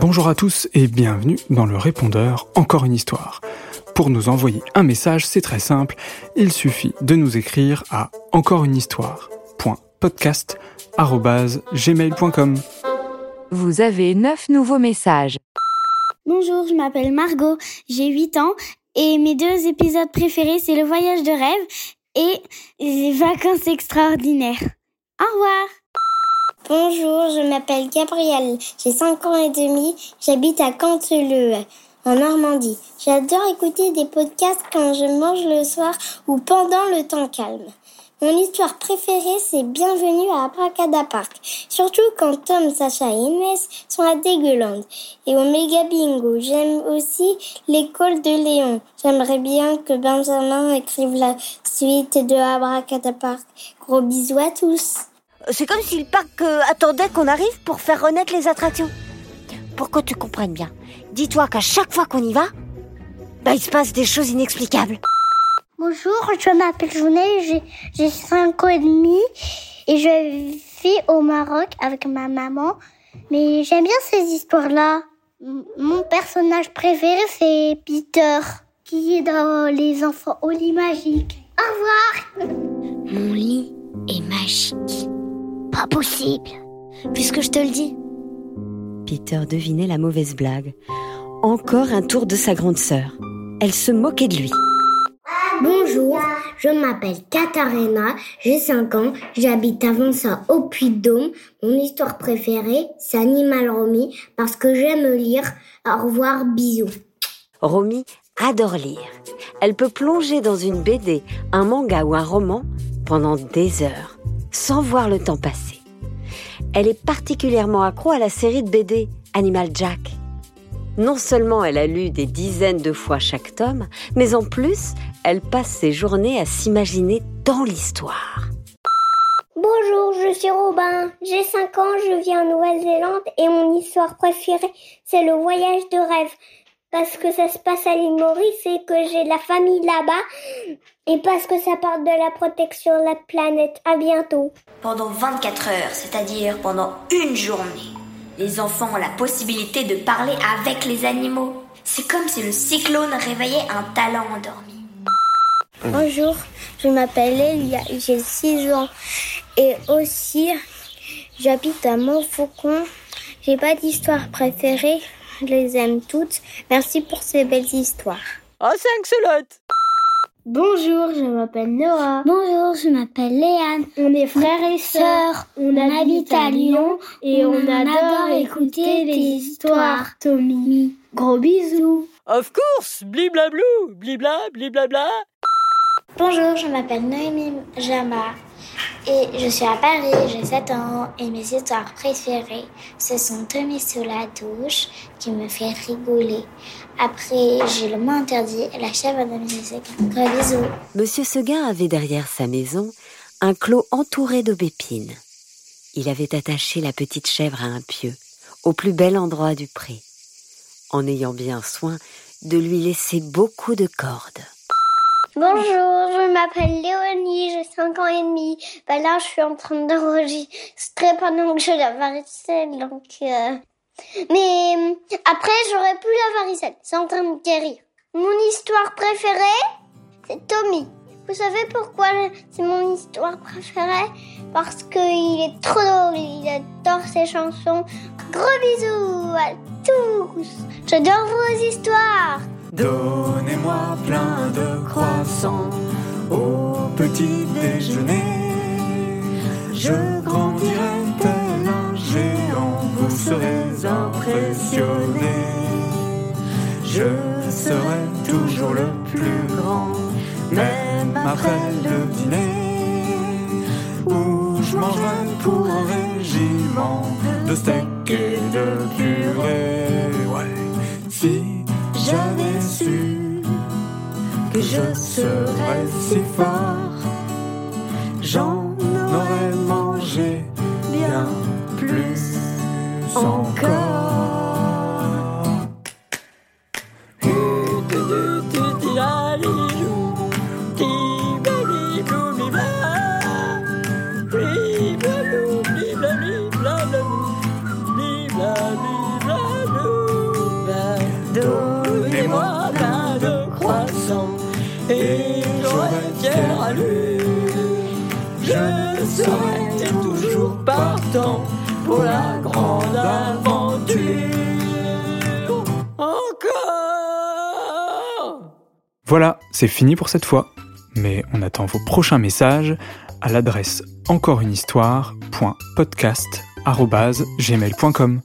Bonjour à tous et bienvenue dans le répondeur Encore une histoire. Pour nous envoyer un message, c'est très simple, il suffit de nous écrire à encoreunehistoire.podcast@gmail.com. Vous avez 9 nouveaux messages. Bonjour, je m'appelle Margot, j'ai 8 ans et mes deux épisodes préférés c'est le voyage de rêve et les vacances extraordinaires. Au revoir. Bonjour, je m'appelle Gabrielle, j'ai 5 ans et demi, j'habite à Canteleu, en Normandie. J'adore écouter des podcasts quand je mange le soir ou pendant le temps calme. Mon histoire préférée, c'est Bienvenue à Abracadapark. Surtout quand Tom, Sacha et Inès sont à Dégueulande. Et au Méga Bingo, j'aime aussi l'école de Léon. J'aimerais bien que Benjamin écrive la suite de Abracadapark. Gros bisous à tous. C'est comme si le parc euh, attendait qu'on arrive pour faire renaître les attractions. Pour que tu comprennes bien, dis-toi qu'à chaque fois qu'on y va, bah, il se passe des choses inexplicables. Bonjour, je m'appelle Journée, j'ai 5 ans et demi et je vis au Maroc avec ma maman. Mais j'aime bien ces histoires-là. Mon personnage préféré, c'est Peter, qui est dans Les Enfants au lit magique. Au revoir Mon lit est magique. Pas possible, puisque je te le dis. Peter devinait la mauvaise blague. Encore un tour de sa grande sœur. Elle se moquait de lui. Bonjour, je m'appelle Katharina, j'ai 5 ans, j'habite avant ça au Puy-de-Dôme. Mon histoire préférée, c'est Animal Romy parce que j'aime lire. Au revoir, bisous. Romy adore lire. Elle peut plonger dans une BD, un manga ou un roman pendant des heures, sans voir le temps passer. Elle est particulièrement accro à la série de BD Animal Jack. Non seulement elle a lu des dizaines de fois chaque tome, mais en plus, elle passe ses journées à s'imaginer dans l'histoire. Bonjour, je suis Robin. J'ai 5 ans, je vis en Nouvelle-Zélande et mon histoire préférée, c'est le voyage de rêve. Parce que ça se passe à l'île Maurice et que j'ai la famille là-bas. Et parce que ça parle de la protection de la planète. À bientôt. Pendant 24 heures, c'est-à-dire pendant une journée, les enfants ont la possibilité de parler avec les animaux. C'est comme si le cyclone réveillait un talent endormi. Bonjour, je m'appelle Elia, j'ai 6 ans et aussi j'habite à Montfaucon. J'ai pas d'histoire préférée, je les aime toutes. Merci pour ces belles histoires. Oh, 5 solottes Bonjour, je m'appelle Noah. Bonjour, je m'appelle Léane. On est frères et sœurs. On, habite à Lyon et on, adore écouter des histoires. Tommy. Gros bisous. Of course, bliblablou, blibla, bliblabla. Bonjour, je m'appelle Noémie Jama et je suis à Paris, j'ai 7 ans et mes histoires préférées, ce sont Tommy sous la douche qui me fait rigoler. Après, j'ai le mot interdit et la chèvre de musique. Gros bisous. Monsieur Seguin avait derrière sa maison un clos entouré d'aubépines. Il avait attaché la petite chèvre à un pieu, au plus bel endroit du pré, en ayant bien soin de lui laisser beaucoup de cordes. Bonjour, je m'appelle Léonie, j'ai 5 ans et demi. Ben là, je suis en train d'enregistrer pendant que j'ai la varicelle, donc... Euh... Mais euh, après, j'aurai plus la varicelle, c'est en train de guérir. Mon histoire préférée, c'est Tommy. Vous savez pourquoi c'est mon histoire préférée? Parce qu'il est trop drôle, il adore ses chansons. Gros bisous à tous J'adore vos histoires Donnez-moi plein de croissants au petit déjeuner. Je grandirai tel un géant, vous serez impressionnés. Je serai toujours le plus grand, même après le dîner, où je mangerai pour un régiment de steak et de purée. Ouais, si j'avais su que je serais si fort, j'en aurais mangé bien plus encore. Je serai toujours partant pour la grande aventure. Voilà, c'est fini pour cette fois. Mais on attend vos prochains messages à l'adresse encoreunehistoire.podcast.gmail.com.